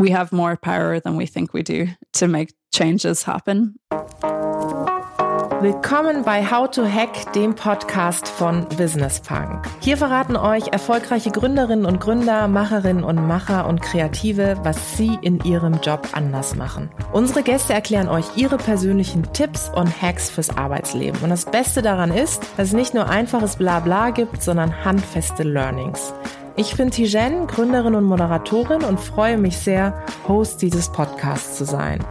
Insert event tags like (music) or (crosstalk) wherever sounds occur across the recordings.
we have more power than we think we do to make changes happen. Willkommen bei How to Hack, dem Podcast von Business Punk. Hier verraten euch erfolgreiche Gründerinnen und Gründer, Macherinnen und Macher und Kreative, was sie in ihrem Job anders machen. Unsere Gäste erklären euch ihre persönlichen Tipps und Hacks fürs Arbeitsleben. Und das Beste daran ist, dass es nicht nur einfaches Blabla gibt, sondern handfeste Learnings. Ich bin Tijen, Gründerin und Moderatorin und freue mich sehr, Host dieses Podcasts zu sein.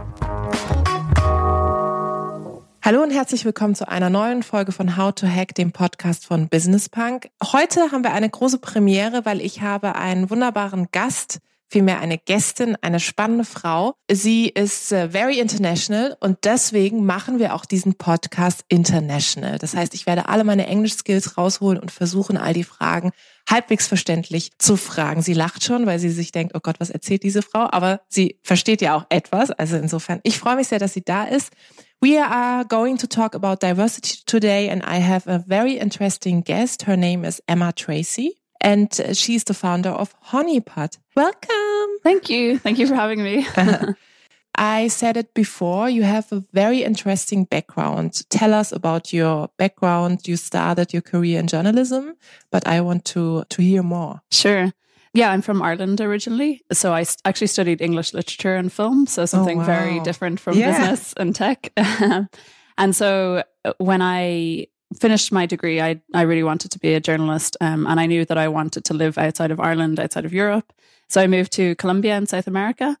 Hallo und herzlich willkommen zu einer neuen Folge von How to Hack, dem Podcast von Business Punk. Heute haben wir eine große Premiere, weil ich habe einen wunderbaren Gast, vielmehr eine Gästin, eine spannende Frau. Sie ist uh, very international und deswegen machen wir auch diesen Podcast international. Das heißt, ich werde alle meine Englisch-Skills rausholen und versuchen, all die Fragen halbwegs verständlich zu fragen. Sie lacht schon, weil sie sich denkt, oh Gott, was erzählt diese Frau? Aber sie versteht ja auch etwas. Also insofern, ich freue mich sehr, dass sie da ist. We are going to talk about diversity today, and I have a very interesting guest. Her name is Emma Tracy, and she's the founder of Honeypot. Welcome. Thank you. Thank you for having me. (laughs) (laughs) I said it before, you have a very interesting background. Tell us about your background. You started your career in journalism, but I want to, to hear more. Sure. Yeah, I'm from Ireland originally. So I actually studied English literature and film. So something oh, wow. very different from yeah. business and tech. (laughs) and so uh, when I finished my degree, I, I really wanted to be a journalist. Um, and I knew that I wanted to live outside of Ireland, outside of Europe. So I moved to Colombia in South America.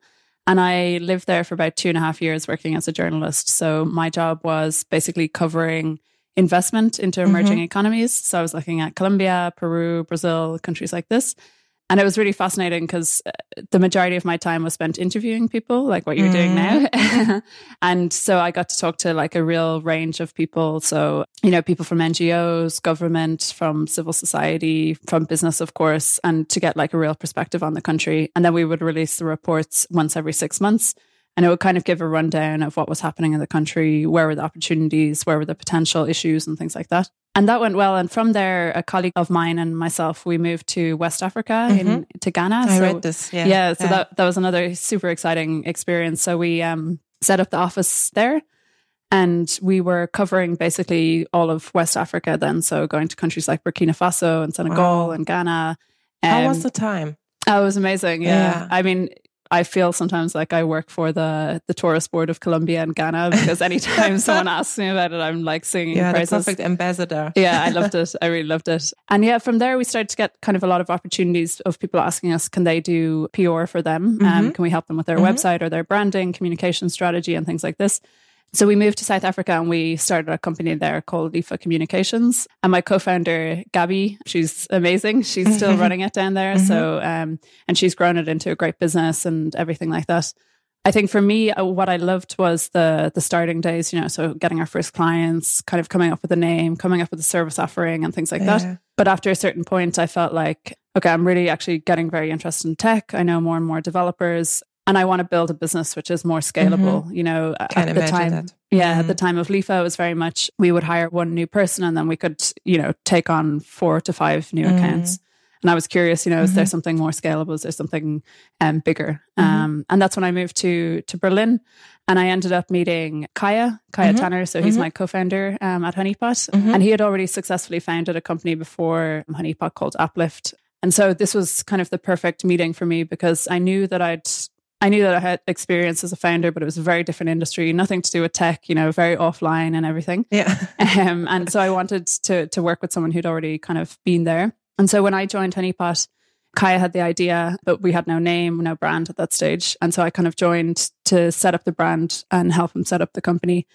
And I lived there for about two and a half years working as a journalist. So my job was basically covering investment into emerging mm-hmm. economies. So I was looking at Colombia, Peru, Brazil, countries like this. And it was really fascinating because uh, the majority of my time was spent interviewing people, like what you're mm. doing now. Mm-hmm. (laughs) (laughs) and so I got to talk to like a real range of people. So, you know, people from NGOs, government, from civil society, from business, of course, and to get like a real perspective on the country. And then we would release the reports once every six months. And it would kind of give a rundown of what was happening in the country, where were the opportunities, where were the potential issues, and things like that. And that went well. And from there, a colleague of mine and myself, we moved to West Africa mm-hmm. in to Ghana. I so, read this. Yeah. Yeah. So yeah. that that was another super exciting experience. So we um, set up the office there. And we were covering basically all of West Africa then. So going to countries like Burkina Faso and Senegal wow. and Ghana. Um, How was um, the time? Oh, it was amazing. Yeah. yeah. I mean, I feel sometimes like I work for the the tourist board of Colombia and Ghana because anytime (laughs) someone asks me about it, I'm like singing yeah, praises. the perfect ambassador. yeah, I loved (laughs) it. I really loved it. And yeah, from there we started to get kind of a lot of opportunities of people asking us, can they do PR for them? Mm-hmm. Um, can we help them with their mm-hmm. website or their branding, communication strategy, and things like this? So we moved to South Africa and we started a company there called Lifa Communications. And my co-founder, Gabby, she's amazing. She's still running it down there. Mm-hmm. So, um, and she's grown it into a great business and everything like that. I think for me, uh, what I loved was the the starting days. You know, so getting our first clients, kind of coming up with a name, coming up with a service offering, and things like yeah. that. But after a certain point, I felt like, okay, I'm really actually getting very interested in tech. I know more and more developers, and I want to build a business which is more scalable. Mm-hmm. You know, Can't at the time, that. yeah, mm-hmm. at the time of Lifa, it was very much we would hire one new person and then we could, you know, take on four to five new mm-hmm. accounts. And I was curious, you know, is there mm-hmm. something more scalable? Is there something um, bigger? Mm-hmm. Um, and that's when I moved to to Berlin, and I ended up meeting Kaya, Kaya mm-hmm. Taner. So he's my co-founder um, at Honeypot, and he had already successfully founded a company before Honeypot called Uplift. And so this was kind of the perfect meeting for me because I knew that I'd I knew that I had experience as a founder, but it was a very different industry, nothing to do with tech, you know, very offline and everything. Yeah. (laughs) um, and so I wanted to to work with someone who'd already kind of been there. And so when I joined Honeypot, Kaya had the idea, but we had no name, no brand at that stage. And so I kind of joined to set up the brand and help him set up the company.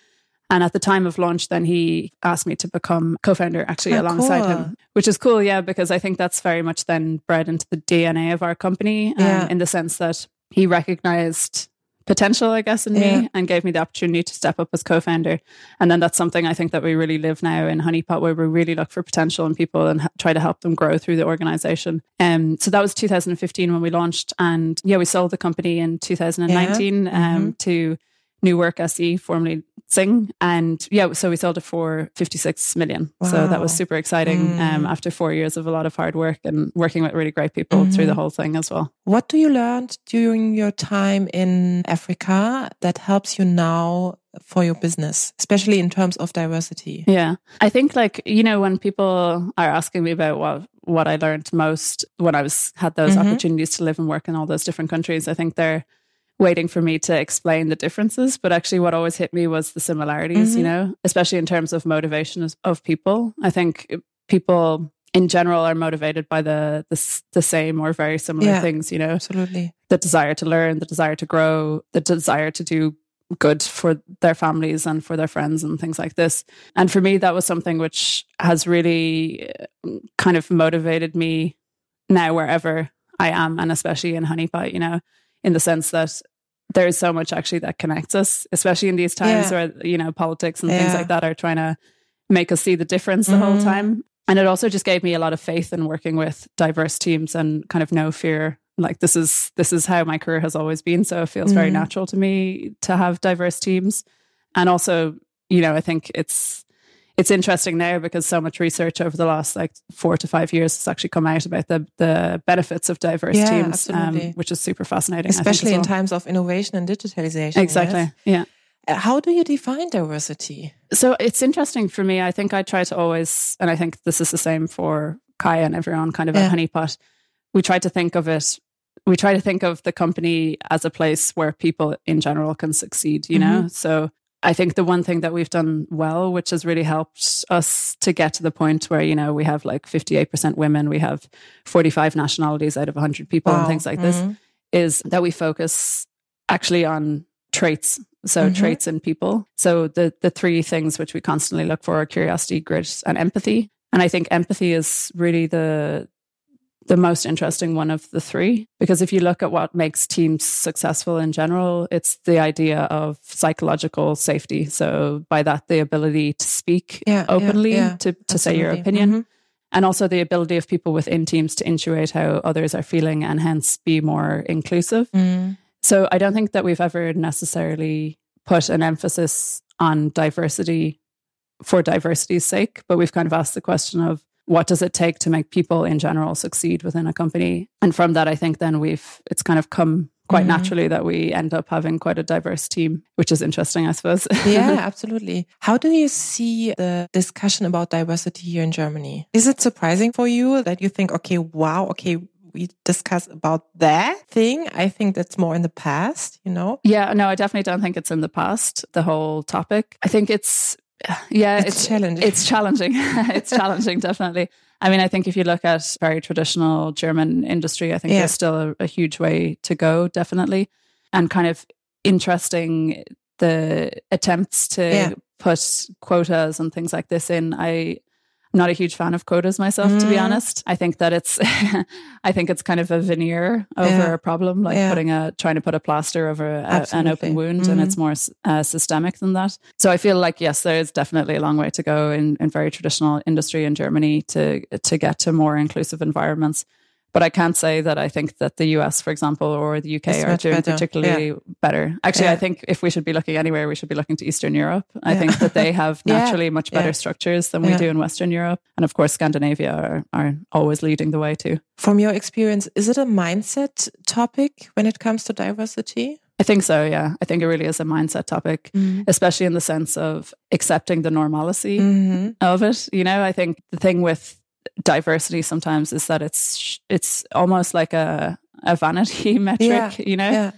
And at the time of launch, then he asked me to become co-founder actually oh, alongside cool. him, which is cool. Yeah, because I think that's very much then bred into the DNA of our company um, yeah. in the sense that he recognized potential, I guess, in yeah. me and gave me the opportunity to step up as co-founder. And then that's something I think that we really live now in Honeypot, where we really look for potential in people and ha- try to help them grow through the organization. Um, so that was 2015 when we launched, and yeah, we sold the company in 2019 yeah. um, mm-hmm. to New Work SE, formerly Xing. And yeah, so we sold it for 56 million. Wow. So that was super exciting um, mm. um, after four years of a lot of hard work and working with really great people mm-hmm. through the whole thing as well. What do you learn during your time in Africa that helps you now for your business, especially in terms of diversity? Yeah. I think like, you know, when people are asking me about what what I learned most when I was had those mm-hmm. opportunities to live and work in all those different countries, I think they're waiting for me to explain the differences. But actually, what always hit me was the similarities, mm-hmm. you know, especially in terms of motivation of, people. I think people in general are motivated by the the, the same or very similar yeah, things, you know. Absolutely. The desire to learn, the desire to grow, the desire to do good for their families and for their friends and things like this. And for me, that was something which has really uh, kind of motivated me now wherever I am, and especially in Honeypot, you know in the sense that there's so much actually that connects us, especially in these times yeah. where, you know, politics and yeah. things like that are trying to make us see the difference the mm-hmm. whole time. And it also just gave me a lot of faith in working with diverse teams and kind of no fear. Like this is this is how my career has always been. So it feels mm-hmm. very natural to me to have diverse teams. And also, you know, I think it's it's interesting now because so much research over the last like four to five years has actually come out about the the benefits of diverse yeah, teams, um, which is super fascinating. Especially well. in times of innovation and digitalization. Exactly. Yes? Yeah. Uh, how do you define diversity? So it's interesting for me. I think I try to always, and I think this is the same for Kaya and everyone kind of yeah. at Honeypot. We try to think of it we try to think of the company as a place where people in general can succeed, you know? Mm-hmm. So I think the one thing that we've done well, which has really helped us to get to the point where, you know, we have like 58% women, we have 45 nationalities out of 100 people wow. and things like mm-hmm. this, is that we focus actually on traits. So mm-hmm. traits in people. So the the three things which we constantly look for are curiosity, grit, and empathy. And I think empathy is really the the most interesting one of the three. Because if you look at what makes teams successful in general, it's the idea of psychological safety. So, by that, the ability to speak yeah, openly, yeah, yeah, to, to say your opinion. Mm-hmm. And also the ability of people within teams to intuit how others are feeling and hence be more inclusive. Mm. So, I don't think that we've ever necessarily put an emphasis on diversity for diversity's sake, but we've kind of asked the question of what does it take to make people in general succeed within a company and from that i think then we've it's kind of come quite mm-hmm. naturally that we end up having quite a diverse team which is interesting i suppose (laughs) yeah absolutely how do you see the discussion about diversity here in germany is it surprising for you that you think okay wow okay we discuss about that thing. I think that's more in the past, you know? Yeah, no, I definitely don't think it's in the past, the whole topic. I think it's yeah, it's, it's challenging. It's challenging. (laughs) it's (laughs) challenging, definitely. I mean, I think if you look at very traditional German industry, I think yeah. there's still a, a, huge way to go, definitely. And kind of interesting the attempts to yeah. put quotas and things like this in. I not a huge fan of quotas myself, mm. to be mm. honest. I think that it's, (laughs) I think it's kind of a veneer over yeah. a problem, like yeah. putting a, trying to put a plaster over a, an open wound, mm. and it's mm. more uh, systemic than that. So I feel like yes, there is definitely a long way to go in, in very traditional industry in Germany to to get to more inclusive environments. But I can't say that I think that the US, for example, or the UK it's are doing better. particularly yeah. better. Actually, yeah. I think if we should be looking anywhere, we should be looking to Eastern Europe. I yeah. think that they have (laughs) naturally much better structures than we do in Western Europe. And of course, Scandinavia are, are always leading the way too. From your experience, is it a mindset topic when it comes to diversity? I think so, yeah. I think it really is a mindset topic, mm-hmm. especially in the sense of accepting the normalcy mm-hmm. of it. You know, I think the thing with diversity sometimes is that it's it's almost like a a vanity (laughs) metric, yeah, you know. Yeah.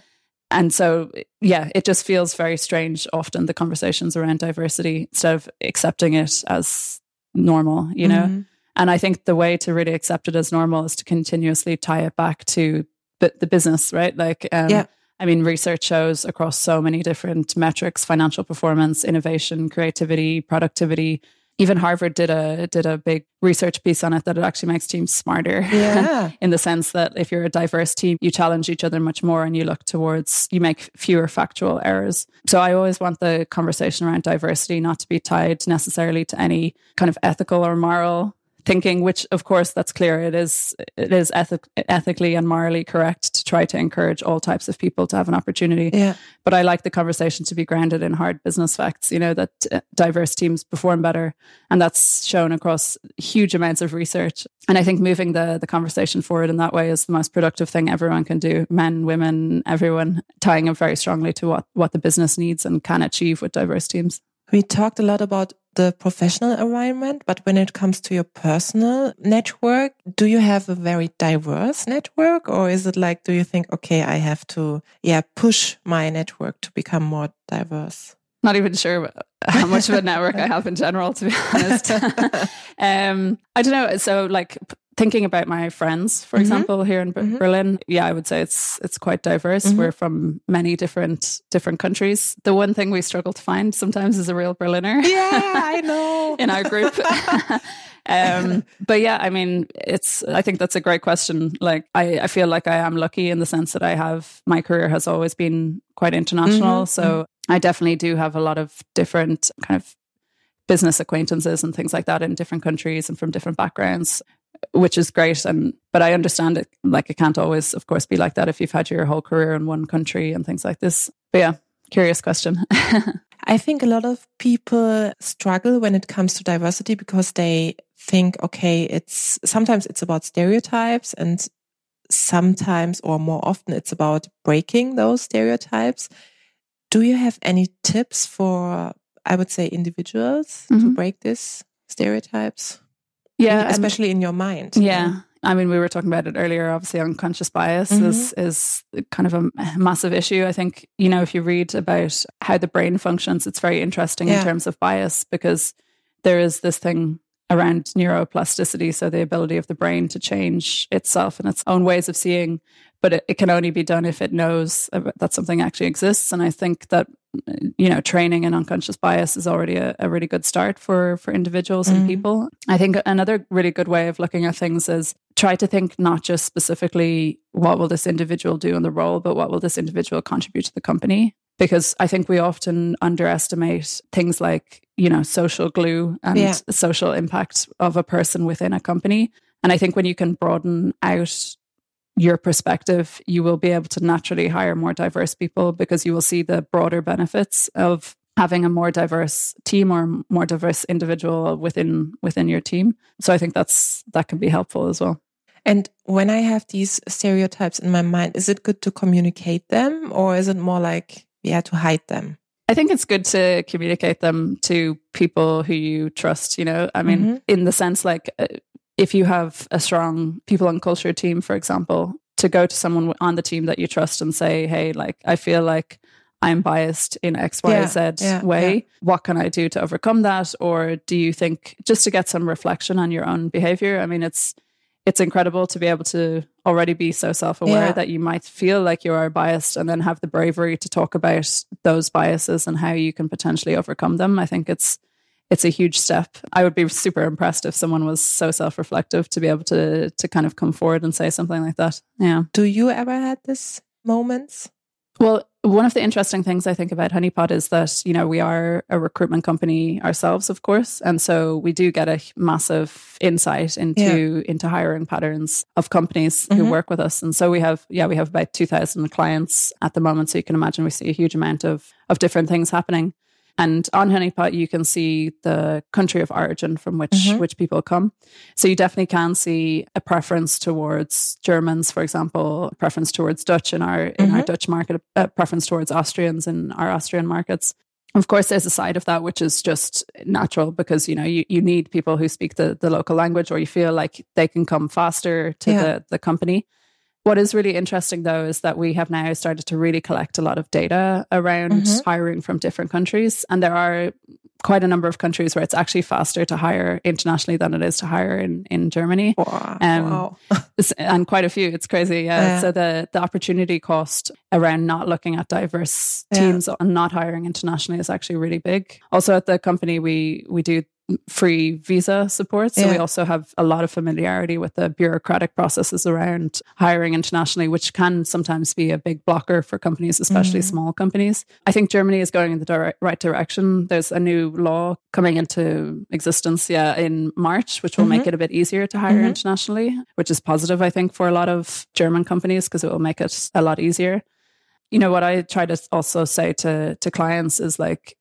And so, yeah, it just feels very strange often the conversations around diversity instead of accepting it as normal, you know. Mm-hmm. And I think the way to really accept it as normal is to continuously tie it back to the business, right? Like, um, yeah. I mean, research shows across so many different metrics financial performance, innovation, creativity, productivity even Harvard did a did a big research piece on it that it actually makes teams smarter. Yeah. (laughs) in the sense that if you're a diverse team, you challenge each other much more and you look towards you make fewer factual errors. So I always want the conversation around diversity not to be tied necessarily to any kind of ethical or moral thinking, which of course that's clear. It is it is ethic, ethically and morally correct to try to encourage all types of people to have an opportunity. Yeah. But I like the conversation to be grounded in hard business facts. You know that uh, diverse teams perform better, and that's shown across huge amounts of research. And I think moving the the conversation forward in that way is the most productive thing everyone can do. Men, women, everyone, tying it very strongly to what what the business needs and can achieve with diverse teams. We talked a lot about the professional environment, but when it comes to your personal network, do you have a very diverse network or is it like, do you think, okay, I have to, yeah, push my network to become more diverse? Not even sure how much of a (laughs) network I have in general, to be honest. (laughs) (laughs) um, I don't know. So, like, thinking about my friends, for mm-hmm. example, here in mm-hmm. Berlin, yeah, I would say it's it's quite diverse. Mm-hmm. We're from many different different countries. The one thing we struggle to find sometimes is a real Berliner. Yeah, (laughs) I know. in our group. (laughs) um, but yeah, I mean, it's. I think that's a great question. Like, I, I feel like I am lucky in the sense that I have my career has always been quite international. Mm-hmm. So mm-hmm. I definitely do have a lot of different kind of business acquaintances and things like that in different countries and from different backgrounds which is great. And but I understand it. Like it can't always, of course, be like that if you've had your whole career in one country and things like this. But yeah, curious question. (laughs) I think a lot of people struggle when it comes to diversity because they think, okay, it's sometimes it's about stereotypes and sometimes or more often it's about breaking those stereotypes. Do you have any tips for, I would say, individuals mm -hmm. to mm-hmm. break these stereotypes? Yeah, especially in your mind. Yeah. I mean, we were talking about it earlier. Obviously, unconscious bias mm-hmm. is is kind of a massive issue. I think you know if you read about how the brain functions, it's very interesting yeah. in terms of bias because there is this thing around neuroplasticity, so the ability of the brain to change itself and its own ways of seeing. But it, it can only be done if it knows that something actually exists. And I think that you know training in unconscious bias is already a, a really good start for for individuals and mm. people i think another really good way of looking at things is try to think not just specifically what will this individual do in the role but what will this individual contribute to the company because i think we often underestimate things like you know social glue and yeah. social impact of a person within a company and i think when you can broaden out your perspective, you will be able to naturally hire more diverse people because you will see the broader benefits of having a more diverse team or more diverse individual within within your team. So I think that's that can be helpful as well. And when I have these stereotypes in my mind, is it good to communicate them or is it more like yeah to hide them? I think it's good to communicate them to people who you trust, you know. I mean, mm -hmm. in the sense like uh, if you have a strong people and culture team, for example, to go to someone on the team that you trust and say, hey, like, I feel like I'm biased in X, Y, Z yeah, yeah, way. Yeah. What can I do to overcome that? Or do you think just to get some reflection on your own behavior? I mean, it's it's incredible to be able to already be so self-aware that you might feel like you are biased and then have the bravery to talk about those biases and how you can potentially overcome them. I think it's it's a huge step. I would be super impressed if someone was so self-reflective to be able to to kind of come forward and say something like that. Yeah. Do you ever had this moments? Well, one of the interesting things I think about Honeypot is that, you know, we are a recruitment company ourselves, of course. And so we do get a massive insight into yeah. into hiring patterns of companies mm-hmm. who work with us. And so we have yeah, we have about 2000 clients at the moment. So you can imagine we see a huge amount of of different things happening. And on Honeypot, you can see the country of origin from which mm-hmm. which people come. So you definitely can see a preference towards Germans, for example, a preference towards Dutch in our in mm-hmm. our Dutch market, a preference towards Austrians in our Austrian markets. Of course, there's a side of that which is just natural because you know you, you need people who speak the, the local language or you feel like they can come faster to yeah. the, the company. What is really interesting though is that we have now started to really collect a lot of data around mm-hmm. hiring from different countries. And there are quite a number of countries where it's actually faster to hire internationally than it is to hire in, in Germany. Wow. Um, wow. (laughs) and quite a few. It's crazy. Yeah. yeah. So the, the opportunity cost around not looking at diverse teams yeah. and not hiring internationally is actually really big. Also at the company, we, we do free visa support. So yeah. we also have a lot of familiarity with the bureaucratic processes around hiring internationally, which can sometimes be a big blocker for companies, especially mm-hmm. small companies. I think Germany is going in the right direction. There's a new law coming into existence, yeah, in March, which will mm-hmm. make it a bit easier to hire mm-hmm. internationally, which is positive, I think, for a lot of German companies because it will make it a lot easier. You know, what I try to also say to to clients is like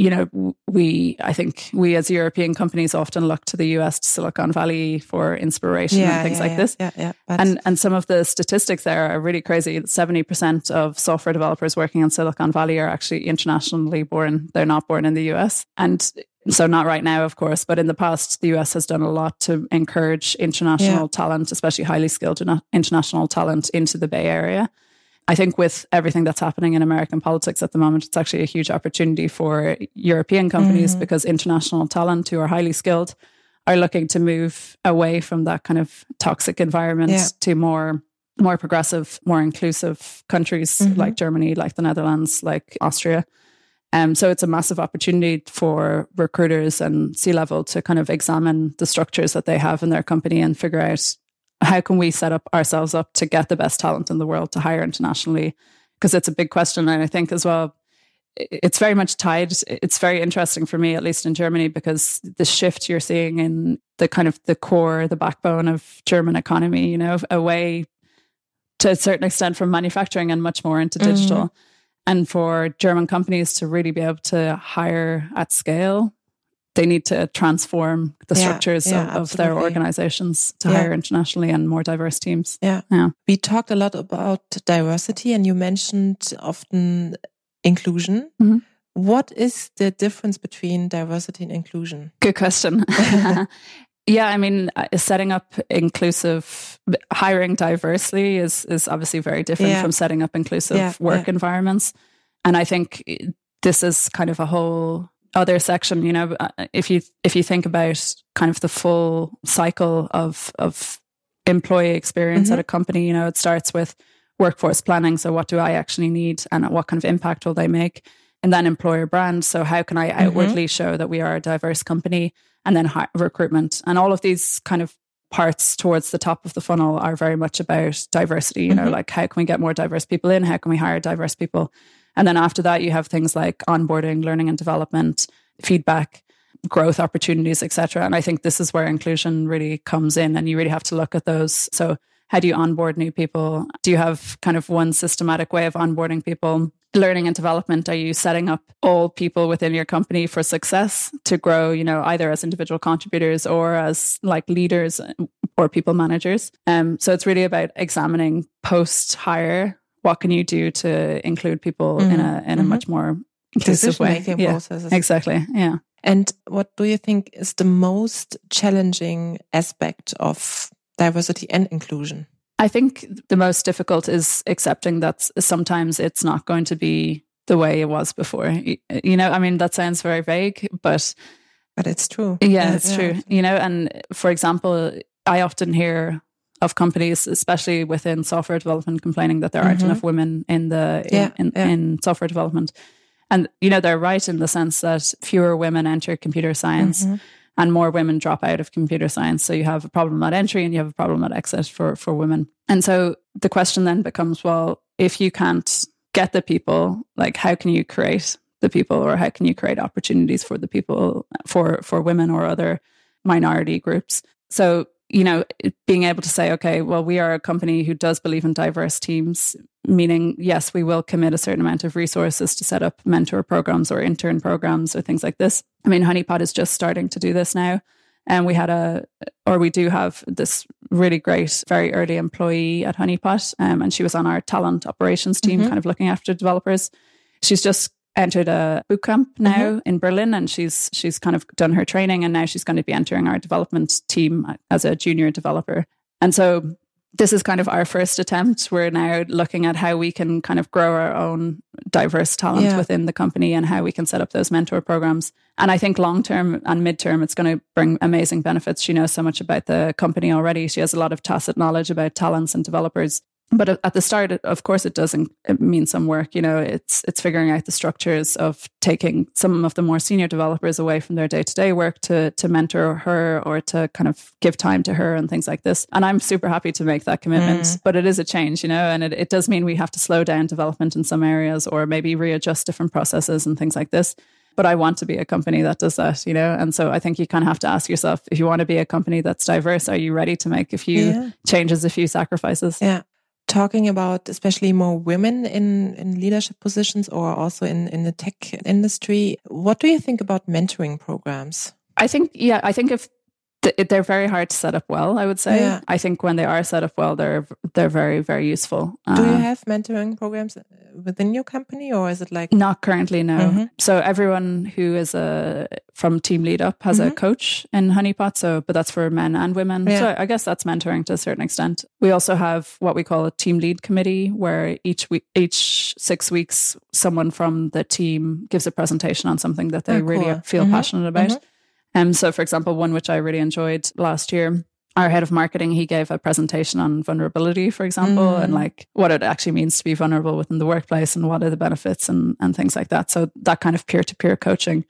you know, we, I think we as European companies often look to the US, to Silicon Valley for inspiration yeah, and things yeah, like yeah, this. Yeah, yeah. And, and some of the statistics there are really crazy. 70% of software developers working in Silicon Valley are actually internationally born. They're not born in the US. And so not right now, of course, but in the past, the US has done a lot to encourage international talent, especially highly skilled international talent into the Bay Area. I think with everything that's happening in American politics at the moment, it's actually a huge opportunity for European companies mm-hmm. because international talent who are highly skilled are looking to move away from that kind of toxic environment yeah. to more more progressive, more inclusive countries mm-hmm. like Germany, like the Netherlands, like Austria. Um, so it's a massive opportunity for recruiters and C level to kind of examine the structures that they have in their company and figure out how can we set up ourselves up to get the best talent in the world to hire internationally? Because it's a big question. And I think as well, it's very much tied. It's very interesting for me, at least in Germany, because the shift you're seeing in the kind of the core, the backbone of German economy, you know, away to a certain extent from manufacturing and much more into digital. Mm-hmm. And for German companies to really be able to hire at scale they need to transform the yeah, structures yeah, of, of, their organizations to yeah. hire internationally and more diverse teams. Yeah. yeah. We talked a lot about diversity and you mentioned often inclusion. Mm -hmm. What is the difference between diversity and inclusion? Good question. (laughs) yeah, I mean, uh, setting up inclusive, hiring diversely is is obviously very different from setting up inclusive work environments. And I think this is kind of a whole other section, you know, uh, if you if you think about kind of the full cycle of of employee experience mm-hmm. at a company, you know, it starts with workforce planning. So, what do I actually need, and what kind of impact will they make? And then employer brand. So, how can I mm-hmm. outwardly show that we are a diverse company? And then hi- recruitment, and all of these kind of parts towards the top of the funnel are very much about diversity. You know, mm-hmm. like how can we get more diverse people in? How can we hire diverse people? And then after that, you have things like onboarding, learning and development, feedback, growth opportunities, etc. And I think this is where inclusion really comes in, and you really have to look at those. So, how do you onboard new people? Do you have kind of one systematic way of onboarding people? Learning and development, are you setting up all people within your company for success to grow, you know, either as individual contributors or as like leaders or people managers? Um, so it's really about examining post hire what can you do to include people mm-hmm. in a in a mm-hmm. much more inclusive way? Yeah, processes. Exactly. Yeah. And what do you think is the most challenging aspect of diversity and inclusion? I think the most difficult is accepting that sometimes it's not going to be the way it was before. You know, I mean, that sounds very vague, but but it's true. Yeah, yeah it's yeah. true. You know, and for example, I often hear of companies, especially within software development, complaining that there aren't mm-hmm. enough women in the in, yeah, in, yeah. in, software development. And you know they're right in the sense that fewer women enter computer science, mm-hmm. and more women drop out of computer science. So you have a problem at entry, and you have a problem at exit for for women. And so the question then becomes, well, if you can't get the people, like how can you create the people, or how can you create opportunities for the people for for women or other minority groups? So you know, being able to say, okay, well, we are a company who does believe in diverse teams, meaning, yes, we will commit a certain amount of resources to set up mentor programs or intern programs or things like this. I mean, Honeypot is just starting to do this now. And we had a, or we do have this really great, very early employee at Honeypot. Um, and she was on our talent operations team, mm-hmm. kind of looking after developers. She's just entered a boot camp now mm-hmm. in Berlin and she's she's kind of done her training and now she's going to be entering our development team as a junior developer. And so this is kind of our first attempt. We're now looking at how we can kind of grow our own diverse talent yeah. within the company and how we can set up those mentor programs. And I think long term and mid term, it's going to bring amazing benefits. She knows so much about the company already. She has a lot of tacit knowledge about talents and developers but at the start, of course, it doesn't mean some work. You know, it's it's figuring out the structures of taking some of the more senior developers away from their day to day work to to mentor her or to kind of give time to her and things like this. And I'm super happy to make that commitment. Mm. But it is a change, you know, and it, it does mean we have to slow down development in some areas or maybe readjust different processes and things like this but I want to be a company that does that, you know? And so I think you kind of have to ask yourself if you want to be a company that's diverse, are you ready to make a few yeah. changes, a few sacrifices? Yeah talking about especially more women in, in leadership positions or also in, in the tech industry. What do you think about mentoring programs? I think, yeah, I think if they're very hard to set up well. I would say. Yeah. I think when they are set up well, they're they're very very useful. Do you uh, have mentoring programs uh, within your company, or is it like not currently? No. Mm -hmm. So everyone who is a from Team Lead Up has mm -hmm. a mm-hmm. coach in Honeypot. So, but that's for men and women. Yeah. So I guess that's mentoring to a certain extent. We also have what we call a team lead committee, where each week, each six weeks, someone from the team gives a presentation on something that they oh, really feel mm -hmm. passionate about. Um, so, for example, one which I really enjoyed last year, our head of marketing, he gave a presentation on vulnerability, for example, mm. and like what it actually means to be vulnerable within the workplace and what are the benefits and, and things like that. So, that kind of peer to peer coaching.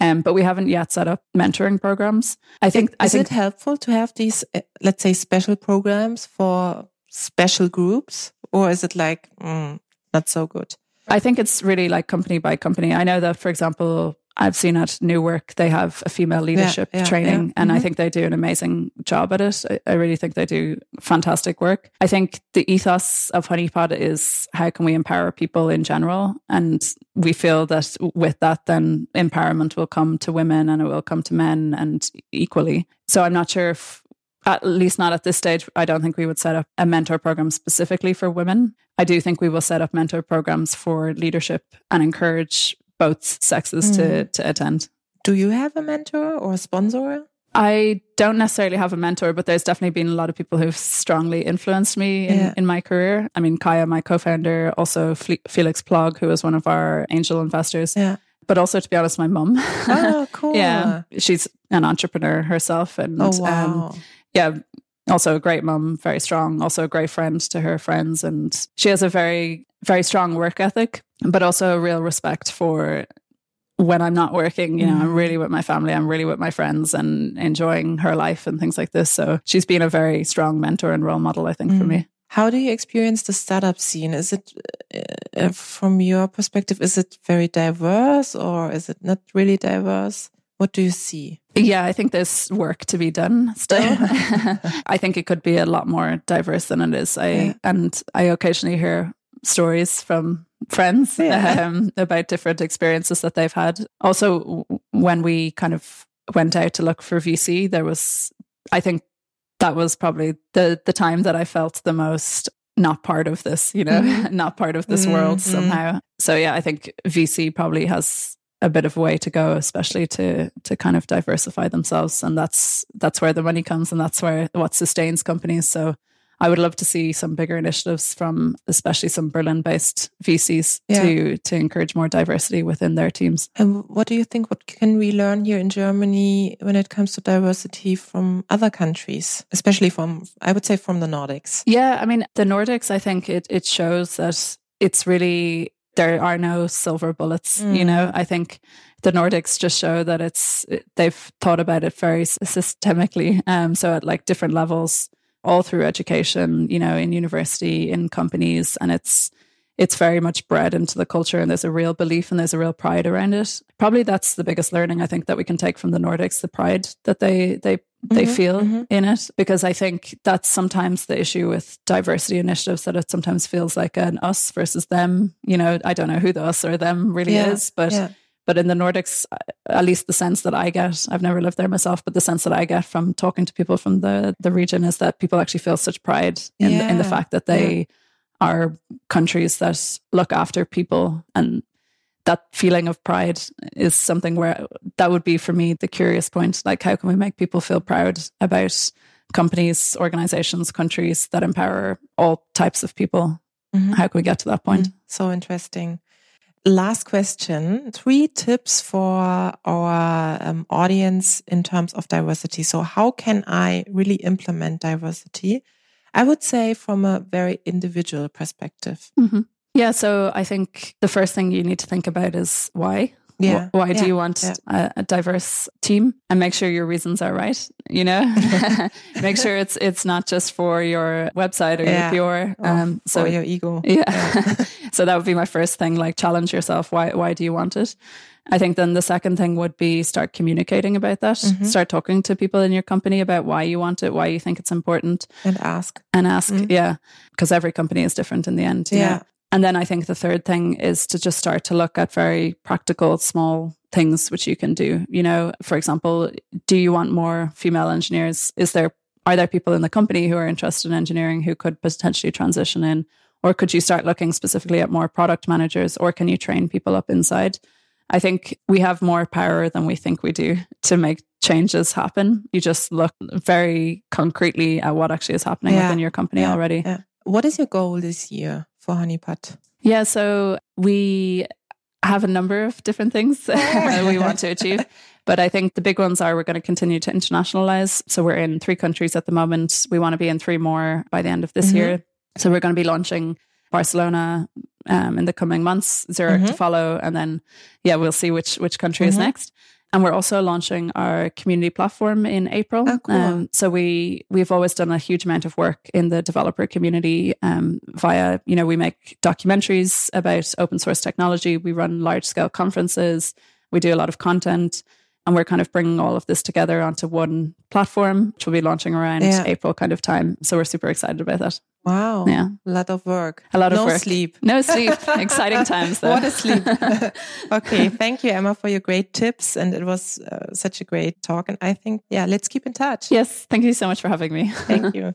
Um, but we haven't yet set up mentoring programs. I think. Is I think, it helpful to have these, uh, let's say, special programs for special groups, or is it like mm, not so good? I think it's really like company by company. I know that, for example, I've seen at New Work, they have a female leadership yeah, yeah, training, yeah. and mm-hmm. I think they do an amazing job at it. I, I, really think they do fantastic work. I think the ethos of Honeypot is how can we empower people in general? And we feel that with that, then empowerment will come to women and it will come to men and equally. So I'm not sure if at least not at this stage. I don't think we would set up a mentor program specifically for women. I do think we will set up mentor programs for leadership and encourage both sexes mm. to to attend. Do you have a mentor or a sponsor? I don't necessarily have a mentor, but there's definitely been a lot of people who've strongly influenced me in, yeah. in my career. I mean, Kaya, my co-founder, also Felix Plog, who was one of our angel investors. Yeah. But also, to be honest, my mum. Oh, (laughs) cool. yeah. She's an entrepreneur herself. And oh, wow. um, yeah, also a great mum, very strong, also a great friend to her friends. And she has a very, very strong work ethic but also a real respect for when I'm not working, you know, I'm mm. really with my family, I'm really with my friends and enjoying her life and things like this. So she's been a very strong mentor and role model, I think, mm. for me. How do you experience the startup scene? Is it, uh, from your perspective, is it very diverse or is it not really diverse? What do you see? Yeah, I think there's work to be done still. (laughs) (laughs) I think it could be a lot more diverse than it is. I yeah. and I occasionally hear stories from friends yeah. um, about different experiences that they've had. Also, when we kind of went out to look for VC, there was, I think, that was probably the the time that I felt the most not part of this, you know, mm-hmm. (laughs) not part of this mm-hmm. world somehow. So yeah, I think VC probably has a bit of a way to go, especially to to kind of diversify themselves, and that's that's where the money comes, and that's where what sustains companies. So I would love to see some bigger initiatives from especially some Berlin based VCs yeah. to to encourage more diversity within their teams. And what do you think what can we learn here in Germany when it comes to diversity from other countries, especially from I would say from the Nordics? Yeah, I mean the Nordics I think it it shows that it's really there are no silver bullets, mm. you know. I think the Nordics just show that it's they've thought about it very systemically um so at like different levels all through education, you know, in university, in companies, and it's it's very much bred into the culture and there's a real belief and there's a real pride around it. Probably that's the biggest learning I think that we can take from the Nordics, the pride that they they they mm-hmm, feel mm-hmm. in it because I think that's sometimes the issue with diversity initiatives that it sometimes feels like an us versus them. You know, I don't know who the us or them really yeah, is, but yeah. But in the Nordics, at least the sense that I get, I've never lived there myself, but the sense that I get from talking to people from the, the region is that people actually feel such pride in, yeah. in the fact that they. Are countries that look after people. And that feeling of pride is something where that would be for me the curious point. Like, how can we make people feel proud about companies, organizations, countries that empower all types of people? Mm-hmm. How can we get to that point? Mm-hmm. So interesting last question three tips for our um, audience in terms of diversity so how can i really implement diversity I would say from a very individual perspective. Mm-hmm. Yeah. So I think the first thing you need to think about is why. Yeah. Why yeah. do you want yeah. a, a, diverse team and make sure your reasons are right? You know, (laughs) (laughs) make sure it's it's not just for your website or yeah. your PR. Um, so your ego. Yeah. (laughs) so that would be my first thing. Like challenge yourself. Why why do you want it? I think then the second thing would be start communicating about that. Mm-hmm. Start talking to people in your company about why you want it, why you think it's important, and ask and ask. Mm-hmm. Yeah, because every company is different in the end. Yeah. Know? And then I think the third thing is to just start to look at very practical, small things which you can do. You know, for example, do you want more female engineers? Is there are there people in the company who are interested in engineering who could potentially transition in? Or could you start looking specifically at more product managers or can you train people up inside? I think we have more power than we think we do to make changes happen. You just look very concretely at what actually is happening yeah. within your company yeah. already. Yeah. What is your goal this year for Honeypot? Yeah, so we have a number of different things (laughs) we want to achieve. But I think the big ones are we're going to continue to internationalize. So we're in three countries at the moment. We want to be in three more by the end of this mm-hmm. year. So we're going to be launching Barcelona um, in the coming months, Zurich mm-hmm. to follow, and then yeah, we'll see which which country mm-hmm. is next. And we're also launching our community platform in April. Oh, cool. um, so we we've always done a huge amount of work in the developer community um, via you know we make documentaries about open source technology. We run large scale conferences. We do a lot of content. And we're kind of bringing all of this together onto one platform, which will be launching around yeah. April kind of time. So we're super excited about that. Wow. Yeah. A lot of work. A lot of work. no sleep. (laughs) No sleep. Exciting (laughs) times though. What a sleep. (laughs) okay. Thank you, Emma, for your great tips. And it was uh, such a great talk. And I think, yeah, let's keep in touch. Yes. Thank you so much for having me. Thank you.